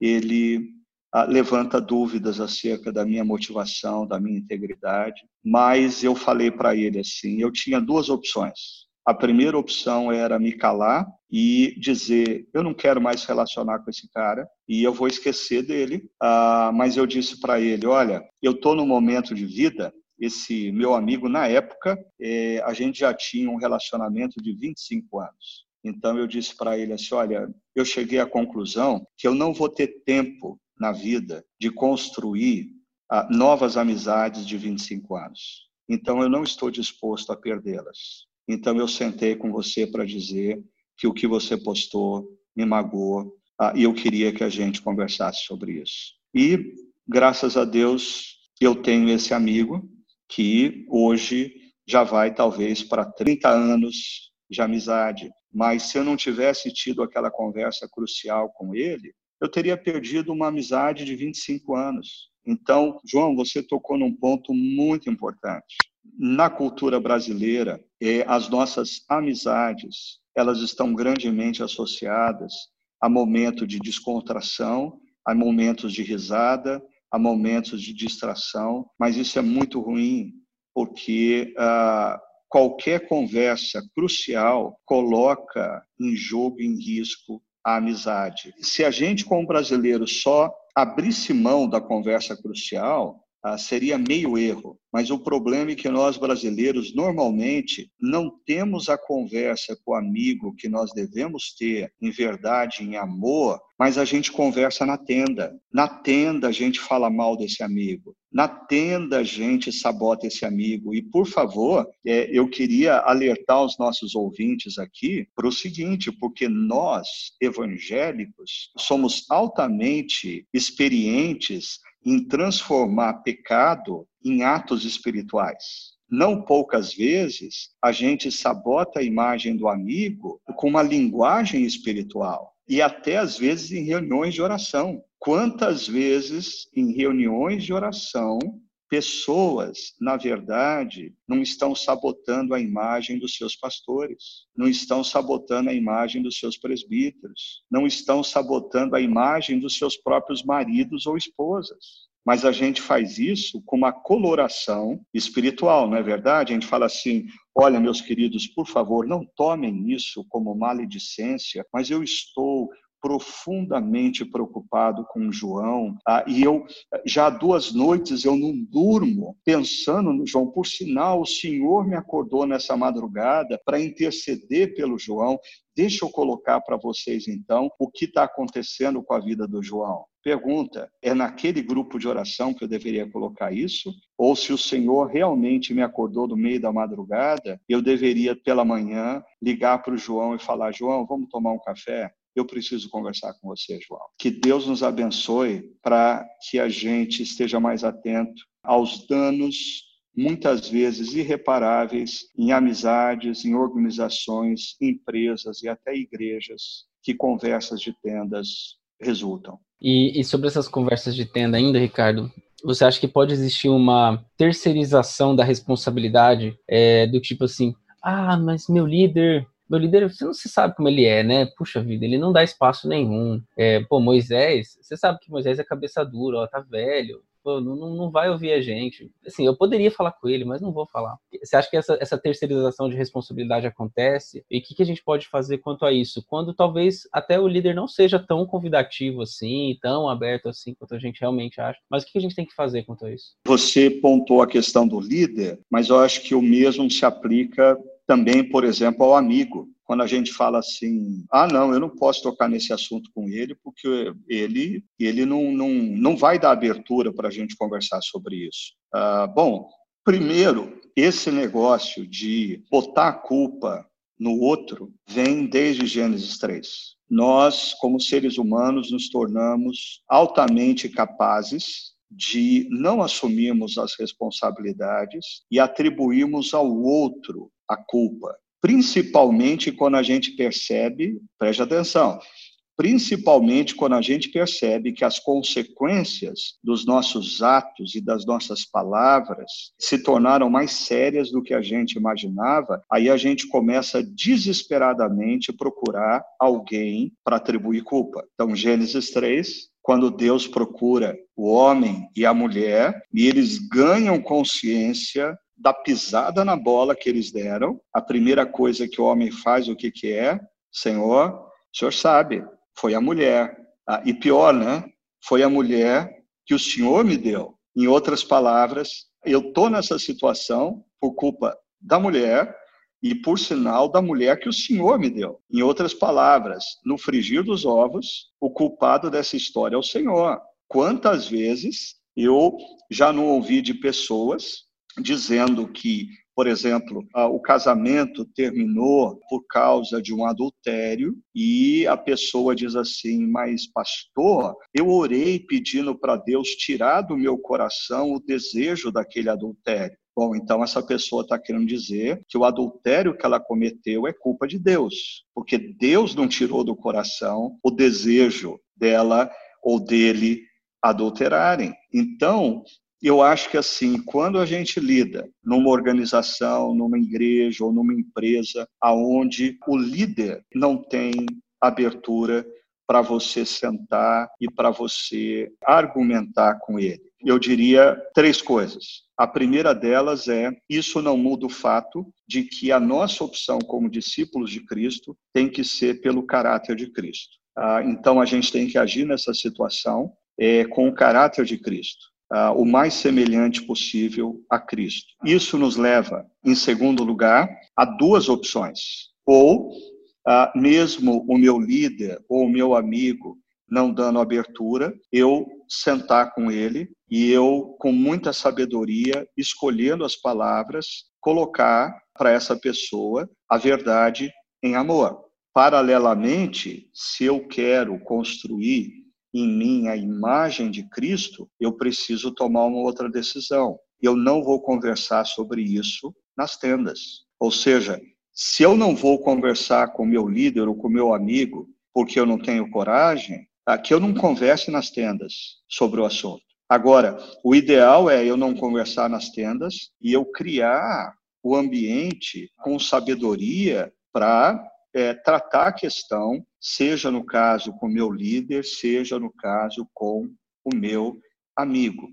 ele ah, levanta dúvidas acerca da minha motivação, da minha integridade, mas eu falei para ele assim, eu tinha duas opções. A primeira opção era me calar e dizer: eu não quero mais relacionar com esse cara e eu vou esquecer dele. Ah, mas eu disse para ele: olha, eu estou num momento de vida. Esse meu amigo, na época, eh, a gente já tinha um relacionamento de 25 anos. Então eu disse para ele assim: olha, eu cheguei à conclusão que eu não vou ter tempo na vida de construir ah, novas amizades de 25 anos. Então eu não estou disposto a perdê-las. Então eu sentei com você para dizer que o que você postou me magoou ah, e eu queria que a gente conversasse sobre isso. E graças a Deus eu tenho esse amigo que hoje já vai talvez para 30 anos de amizade, mas se eu não tivesse tido aquela conversa crucial com ele, eu teria perdido uma amizade de 25 anos. Então, João, você tocou num ponto muito importante na cultura brasileira, é, as nossas amizades, elas estão grandemente associadas a momentos de descontração, a momentos de risada, a momentos de distração, mas isso é muito ruim, porque ah, qualquer conversa crucial coloca em jogo, em risco, a amizade. Se a gente, como brasileiro, só abrisse mão da conversa crucial, ah, seria meio erro. Mas o problema é que nós brasileiros normalmente não temos a conversa com o amigo que nós devemos ter em verdade, em amor, mas a gente conversa na tenda. Na tenda a gente fala mal desse amigo. Na tenda a gente sabota esse amigo. E, por favor, é, eu queria alertar os nossos ouvintes aqui para o seguinte, porque nós, evangélicos, somos altamente experientes em transformar pecado em atos espirituais. Não poucas vezes a gente sabota a imagem do amigo com uma linguagem espiritual e até às vezes em reuniões de oração. Quantas vezes em reuniões de oração pessoas, na verdade, não estão sabotando a imagem dos seus pastores, não estão sabotando a imagem dos seus presbíteros, não estão sabotando a imagem dos seus próprios maridos ou esposas. Mas a gente faz isso com uma coloração espiritual, não é verdade? A gente fala assim: olha, meus queridos, por favor, não tomem isso como maledicência, mas eu estou profundamente preocupado com João, ah, e eu já há duas noites eu não durmo pensando no João. Por sinal, o Senhor me acordou nessa madrugada para interceder pelo João. Deixa eu colocar para vocês então o que está acontecendo com a vida do João. Pergunta: é naquele grupo de oração que eu deveria colocar isso? Ou se o Senhor realmente me acordou no meio da madrugada, eu deveria pela manhã ligar para o João e falar: João, vamos tomar um café? Eu preciso conversar com você, João. Que Deus nos abençoe para que a gente esteja mais atento aos danos, muitas vezes irreparáveis, em amizades, em organizações, empresas e até igrejas, que conversas de tendas resultam. E, e sobre essas conversas de tenda ainda, Ricardo, você acha que pode existir uma terceirização da responsabilidade é, do tipo assim, ah, mas meu líder meu líder, você não se sabe como ele é, né? Puxa vida, ele não dá espaço nenhum. É, pô, Moisés, você sabe que Moisés é cabeça dura, ó, tá velho. Pô, não, não vai ouvir a gente. Assim, eu poderia falar com ele, mas não vou falar. Você acha que essa, essa terceirização de responsabilidade acontece? E o que, que a gente pode fazer quanto a isso? Quando talvez até o líder não seja tão convidativo assim, tão aberto assim quanto a gente realmente acha. Mas o que, que a gente tem que fazer quanto a isso? Você pontou a questão do líder, mas eu acho que o mesmo se aplica também, por exemplo, ao amigo. Quando a gente fala assim, ah, não, eu não posso tocar nesse assunto com ele, porque ele, ele não, não, não vai dar abertura para a gente conversar sobre isso. Ah, bom, primeiro, esse negócio de botar a culpa no outro vem desde Gênesis 3. Nós, como seres humanos, nos tornamos altamente capazes de não assumirmos as responsabilidades e atribuirmos ao outro a culpa, principalmente quando a gente percebe, preste atenção, principalmente quando a gente percebe que as consequências dos nossos atos e das nossas palavras se tornaram mais sérias do que a gente imaginava, aí a gente começa desesperadamente procurar alguém para atribuir culpa. Então, Gênesis 3, quando Deus procura o homem e a mulher e eles ganham consciência da pisada na bola que eles deram, a primeira coisa que o homem faz, o que, que é? Senhor, o senhor sabe, foi a mulher. Ah, e pior, né? Foi a mulher que o senhor me deu. Em outras palavras, eu estou nessa situação por culpa da mulher e por sinal da mulher que o Senhor me deu. Em outras palavras, no frigir dos ovos, o culpado dessa história é o Senhor. Quantas vezes eu já não ouvi de pessoas dizendo que, por exemplo, o casamento terminou por causa de um adultério e a pessoa diz assim: Mas, pastor, eu orei pedindo para Deus tirar do meu coração o desejo daquele adultério. Bom, então essa pessoa está querendo dizer que o adultério que ela cometeu é culpa de Deus, porque Deus não tirou do coração o desejo dela ou dele adulterarem. Então, eu acho que assim, quando a gente lida numa organização, numa igreja ou numa empresa, aonde o líder não tem abertura para você sentar e para você argumentar com ele. Eu diria três coisas. A primeira delas é: isso não muda o fato de que a nossa opção como discípulos de Cristo tem que ser pelo caráter de Cristo. Ah, então a gente tem que agir nessa situação é, com o caráter de Cristo uh, o mais semelhante possível a Cristo. Isso nos leva, em segundo lugar, a duas opções. Ou, uh, mesmo o meu líder ou o meu amigo não dando abertura, eu sentar com ele e eu, com muita sabedoria, escolhendo as palavras, colocar para essa pessoa a verdade em amor. Paralelamente, se eu quero construir em mim a imagem de Cristo, eu preciso tomar uma outra decisão. Eu não vou conversar sobre isso nas tendas. Ou seja, se eu não vou conversar com meu líder ou com meu amigo porque eu não tenho coragem, tá? que eu não converse nas tendas sobre o assunto. Agora, o ideal é eu não conversar nas tendas e eu criar o ambiente com sabedoria para é, tratar a questão, seja no caso com o meu líder, seja no caso com o meu amigo.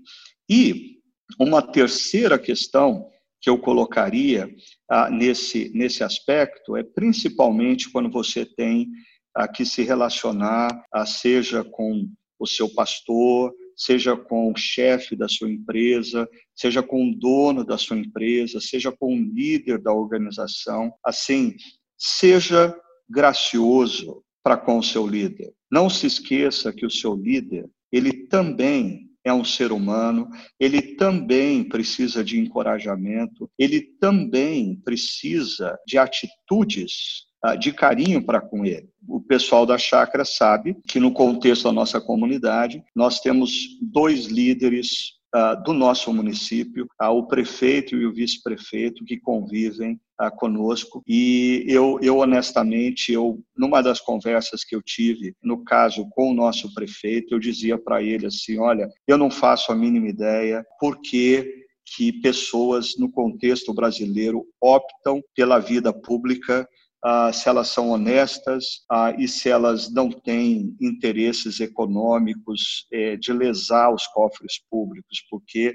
E uma terceira questão que eu colocaria ah, nesse, nesse aspecto é principalmente quando você tem a que se relacionar, a seja com o seu pastor, seja com o chefe da sua empresa, seja com o dono da sua empresa, seja com o líder da organização. Assim, seja gracioso para com o seu líder. Não se esqueça que o seu líder, ele também é um ser humano, ele também precisa de encorajamento, ele também precisa de atitudes ah, de carinho para com ele. O pessoal da chácara sabe que, no contexto da nossa comunidade, nós temos dois líderes do nosso município, uh, o prefeito e o vice-prefeito, que convivem uh, conosco. E eu, eu, honestamente, eu, numa das conversas que eu tive, no caso com o nosso prefeito, eu dizia para ele assim: olha, eu não faço a mínima ideia porque que pessoas no contexto brasileiro optam pela vida pública ah, se elas são honestas ah, e se elas não têm interesses econômicos eh, de lesar os cofres públicos, porque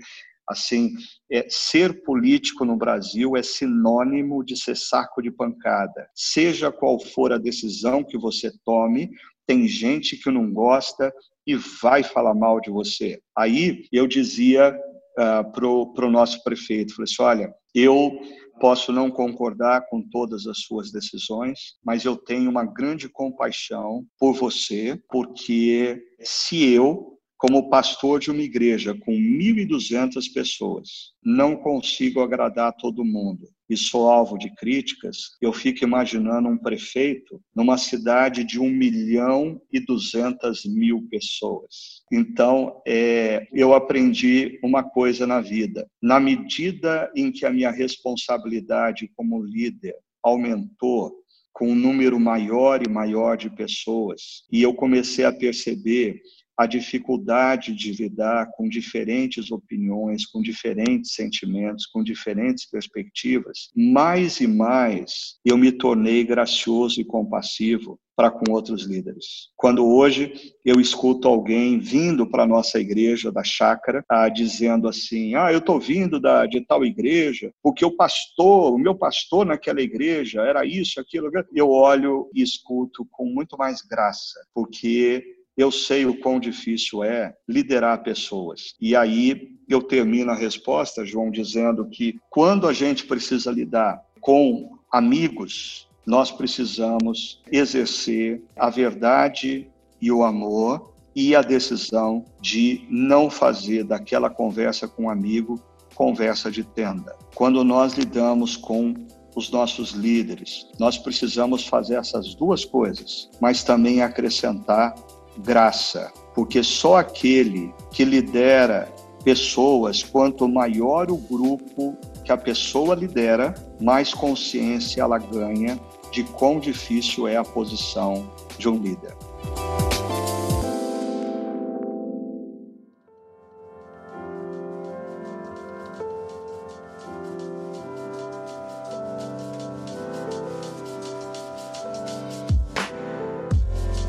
assim é, ser político no Brasil é sinônimo de ser saco de pancada. Seja qual for a decisão que você tome, tem gente que não gosta e vai falar mal de você. Aí eu dizia uh, para o nosso prefeito, falei assim, olha, eu Posso não concordar com todas as suas decisões, mas eu tenho uma grande compaixão por você, porque se eu, como pastor de uma igreja com 1.200 pessoas, não consigo agradar todo mundo e sou alvo de críticas, eu fico imaginando um prefeito numa cidade de 1 milhão e 200 mil pessoas. Então, é, eu aprendi uma coisa na vida. Na medida em que a minha responsabilidade como líder aumentou, com um número maior e maior de pessoas, e eu comecei a perceber a dificuldade de lidar com diferentes opiniões, com diferentes sentimentos, com diferentes perspectivas, mais e mais eu me tornei gracioso e compassivo para com outros líderes. Quando hoje eu escuto alguém vindo para a nossa igreja da chácara, ah, dizendo assim: Ah, eu estou vindo da, de tal igreja, porque o pastor, o meu pastor naquela igreja era isso, aquilo. Eu olho e escuto com muito mais graça, porque eu sei o quão difícil é liderar pessoas. E aí eu termino a resposta, João, dizendo que quando a gente precisa lidar com amigos, nós precisamos exercer a verdade e o amor e a decisão de não fazer daquela conversa com um amigo conversa de tenda. Quando nós lidamos com os nossos líderes, nós precisamos fazer essas duas coisas, mas também acrescentar graça, porque só aquele que lidera pessoas, quanto maior o grupo que a pessoa lidera, mais consciência ela ganha de quão difícil é a posição de um líder.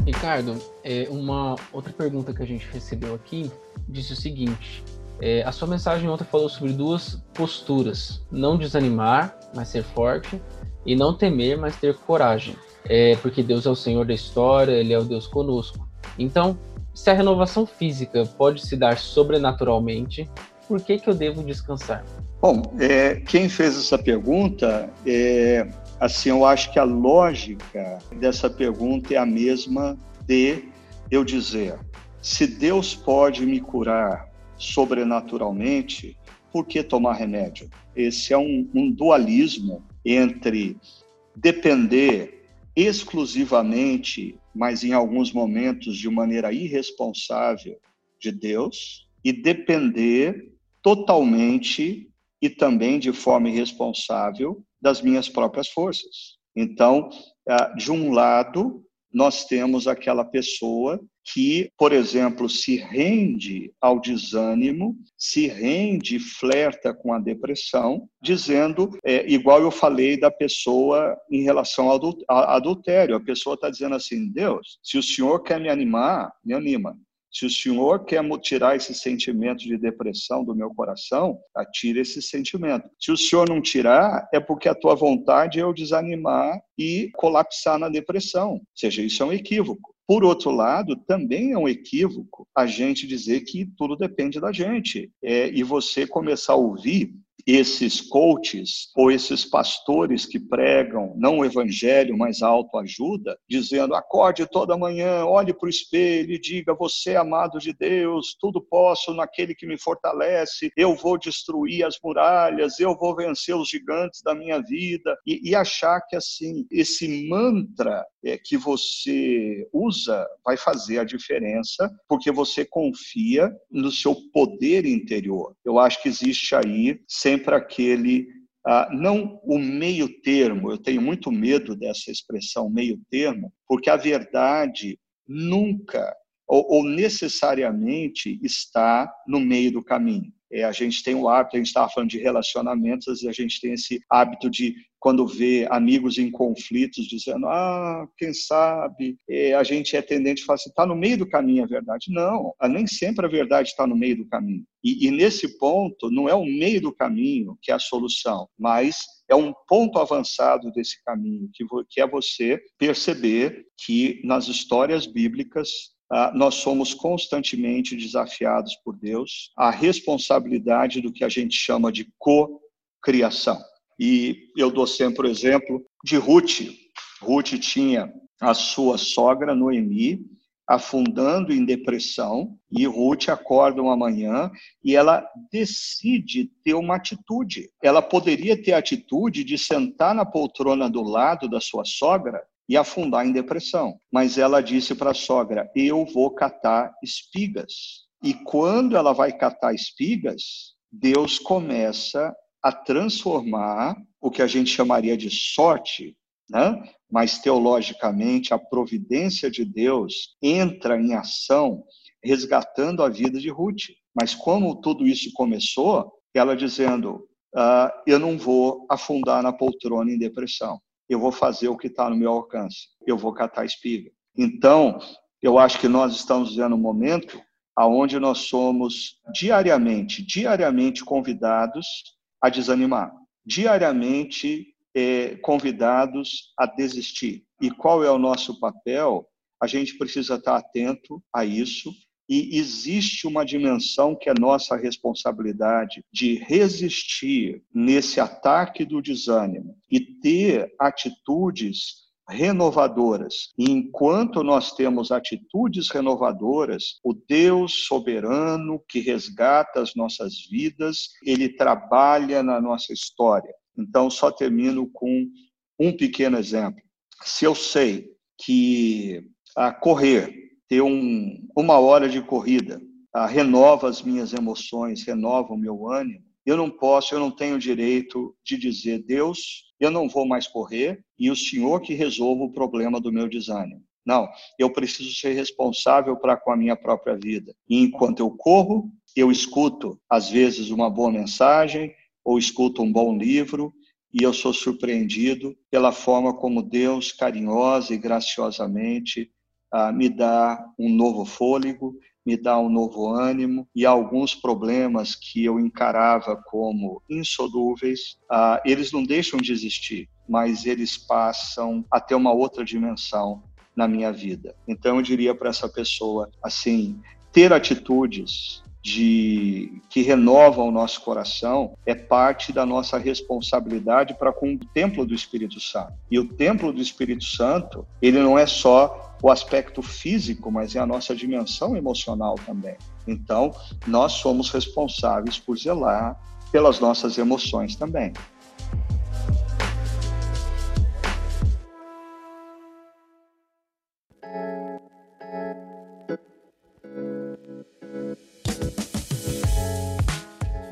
Ricardo, é, uma outra pergunta que a gente recebeu aqui disse o seguinte: é, a sua mensagem ontem falou sobre duas posturas: não desanimar, mas ser forte, e não temer, mas ter coragem. É, porque Deus é o Senhor da história, Ele é o Deus conosco. Então, se a renovação física pode se dar sobrenaturalmente, por que, que eu devo descansar? Bom, é, quem fez essa pergunta é, assim, eu acho que a lógica dessa pergunta é a mesma de eu dizer: se Deus pode me curar sobrenaturalmente, por que tomar remédio? Esse é um, um dualismo entre depender exclusivamente, mas em alguns momentos de maneira irresponsável, de Deus, e depender totalmente e também de forma irresponsável das minhas próprias forças. Então, ah, de um lado, nós temos aquela pessoa que, por exemplo, se rende ao desânimo, se rende, flerta com a depressão, dizendo, é, igual eu falei da pessoa em relação ao adultério, a pessoa está dizendo assim: Deus, se o Senhor quer me animar, me anima. Se o Senhor quer tirar esse sentimento de depressão do meu coração, atire esse sentimento. Se o Senhor não tirar, é porque a tua vontade é eu desanimar e colapsar na depressão. Ou seja, isso é um equívoco. Por outro lado, também é um equívoco a gente dizer que tudo depende da gente. É, e você começar a ouvir esses coaches ou esses pastores que pregam não o evangelho, mas a autoajuda, dizendo: acorde toda manhã, olhe para o espelho e diga: Você é amado de Deus, tudo posso naquele que me fortalece, eu vou destruir as muralhas, eu vou vencer os gigantes da minha vida, e, e achar que assim, esse mantra é, que você usa vai fazer a diferença, porque você confia no seu poder interior. Eu acho que existe aí sempre aquele ah, não o meio termo, eu tenho muito medo dessa expressão meio termo, porque a verdade nunca ou, ou necessariamente está no meio do caminho. É, a gente tem o hábito, a gente estava falando de relacionamentos, e a gente tem esse hábito de, quando vê amigos em conflitos, dizendo, ah, quem sabe, é, a gente é tendente a falar assim, está no meio do caminho a verdade. Não, nem sempre a verdade está no meio do caminho. E, e nesse ponto, não é o meio do caminho que é a solução, mas é um ponto avançado desse caminho, que, que é você perceber que nas histórias bíblicas nós somos constantemente desafiados por Deus à responsabilidade do que a gente chama de co-criação. E eu dou sempre o exemplo de Ruth. Ruth tinha a sua sogra, Noemi, afundando em depressão, e Ruth acorda uma manhã e ela decide ter uma atitude. Ela poderia ter a atitude de sentar na poltrona do lado da sua sogra e afundar em depressão. Mas ela disse para a sogra: Eu vou catar espigas. E quando ela vai catar espigas, Deus começa a transformar o que a gente chamaria de sorte, né? mas teologicamente a providência de Deus entra em ação, resgatando a vida de Ruth. Mas como tudo isso começou, ela dizendo: ah, Eu não vou afundar na poltrona em depressão eu vou fazer o que está no meu alcance, eu vou catar espiga. Então, eu acho que nós estamos vivendo um momento aonde nós somos diariamente, diariamente convidados a desanimar, diariamente é, convidados a desistir. E qual é o nosso papel? A gente precisa estar atento a isso e existe uma dimensão que é nossa responsabilidade de resistir nesse ataque do desânimo e ter atitudes renovadoras. E enquanto nós temos atitudes renovadoras, o Deus soberano que resgata as nossas vidas, ele trabalha na nossa história. Então, só termino com um pequeno exemplo. Se eu sei que a correr ter um, uma hora de corrida, ah, renova as minhas emoções, renova o meu ânimo. Eu não posso, eu não tenho direito de dizer, Deus, eu não vou mais correr e o Senhor que resolva o problema do meu desânimo. Não, eu preciso ser responsável para com a minha própria vida. E enquanto eu corro, eu escuto, às vezes, uma boa mensagem ou escuto um bom livro e eu sou surpreendido pela forma como Deus, carinhosa e graciosamente, me dá um novo fôlego, me dá um novo ânimo e alguns problemas que eu encarava como insolúveis, ah, eles não deixam de existir, mas eles passam a ter uma outra dimensão na minha vida. Então eu diria para essa pessoa assim, ter atitudes de que renovam o nosso coração é parte da nossa responsabilidade para com o templo do Espírito Santo. E o templo do Espírito Santo, ele não é só o aspecto físico, mas é a nossa dimensão emocional também. Então, nós somos responsáveis por zelar pelas nossas emoções também.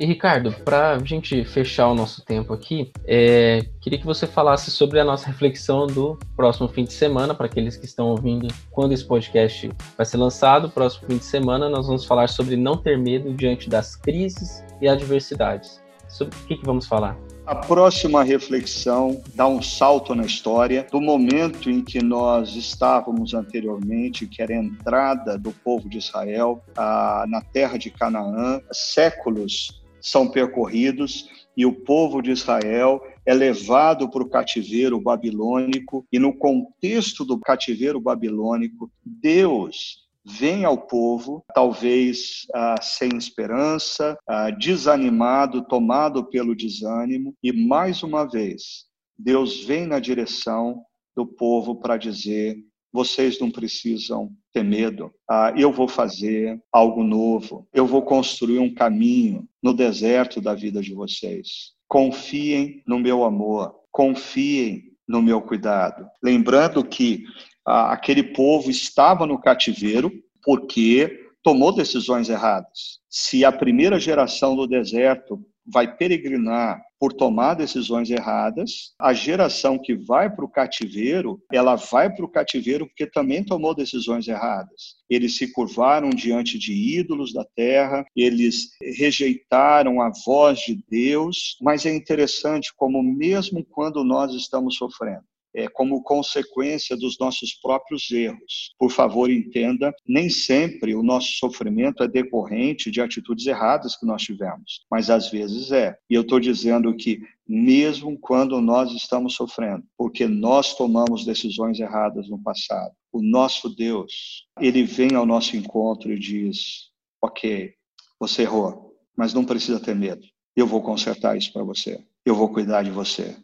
E Ricardo, para a gente fechar o nosso tempo aqui, é, queria que você falasse sobre a nossa reflexão do próximo fim de semana, para aqueles que estão ouvindo quando esse podcast vai ser lançado. Próximo fim de semana, nós vamos falar sobre não ter medo diante das crises e adversidades. Sobre o que, que vamos falar? A próxima reflexão dá um salto na história do momento em que nós estávamos anteriormente, que era a entrada do povo de Israel a, na terra de Canaã. Séculos são percorridos e o povo de Israel é levado para o cativeiro babilônico, e no contexto do cativeiro babilônico, Deus vem ao povo, talvez ah, sem esperança, ah, desanimado, tomado pelo desânimo, e mais uma vez, Deus vem na direção do povo para dizer: vocês não precisam ter medo. Ah, eu vou fazer algo novo. Eu vou construir um caminho no deserto da vida de vocês. Confiem no meu amor. Confiem no meu cuidado. Lembrando que aquele povo estava no cativeiro porque tomou decisões erradas. Se a primeira geração do deserto vai peregrinar por tomar decisões erradas, a geração que vai para o cativeiro, ela vai para o cativeiro porque também tomou decisões erradas. Eles se curvaram diante de ídolos da terra, eles rejeitaram a voz de Deus, mas é interessante como mesmo quando nós estamos sofrendo, é, como consequência dos nossos próprios erros. Por favor, entenda, nem sempre o nosso sofrimento é decorrente de atitudes erradas que nós tivemos, mas às vezes é. E eu estou dizendo que, mesmo quando nós estamos sofrendo, porque nós tomamos decisões erradas no passado, o nosso Deus, ele vem ao nosso encontro e diz: Ok, você errou, mas não precisa ter medo. Eu vou consertar isso para você. Eu vou cuidar de você.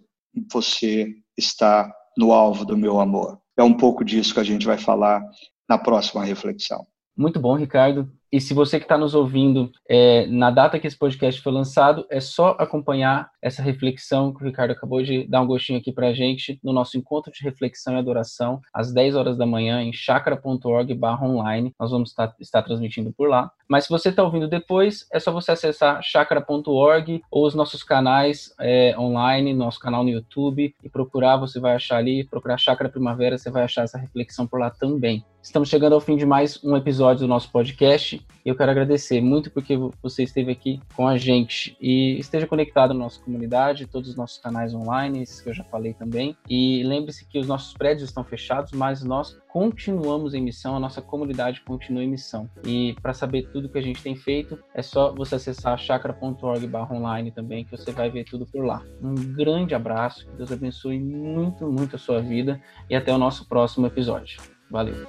Você está no alvo do meu amor. É um pouco disso que a gente vai falar na próxima reflexão. Muito bom, Ricardo. E se você que está nos ouvindo, é, na data que esse podcast foi lançado, é só acompanhar essa reflexão que o Ricardo acabou de dar um gostinho aqui para a gente no nosso encontro de reflexão e adoração, às 10 horas da manhã, em chakra.org online. Nós vamos estar, estar transmitindo por lá. Mas se você está ouvindo depois, é só você acessar chakra.org ou os nossos canais é, online, nosso canal no YouTube, e procurar, você vai achar ali, procurar Chakra Primavera, você vai achar essa reflexão por lá também. Estamos chegando ao fim de mais um episódio do nosso podcast. Eu quero agradecer muito porque você esteve aqui com a gente e esteja conectado na nossa comunidade, todos os nossos canais online, esses que eu já falei também. E lembre-se que os nossos prédios estão fechados, mas nós continuamos em missão, a nossa comunidade continua em missão. E para saber tudo que a gente tem feito, é só você acessar chakra.org/online também, que você vai ver tudo por lá. Um grande abraço, que Deus abençoe muito, muito a sua vida e até o nosso próximo episódio. Valeu!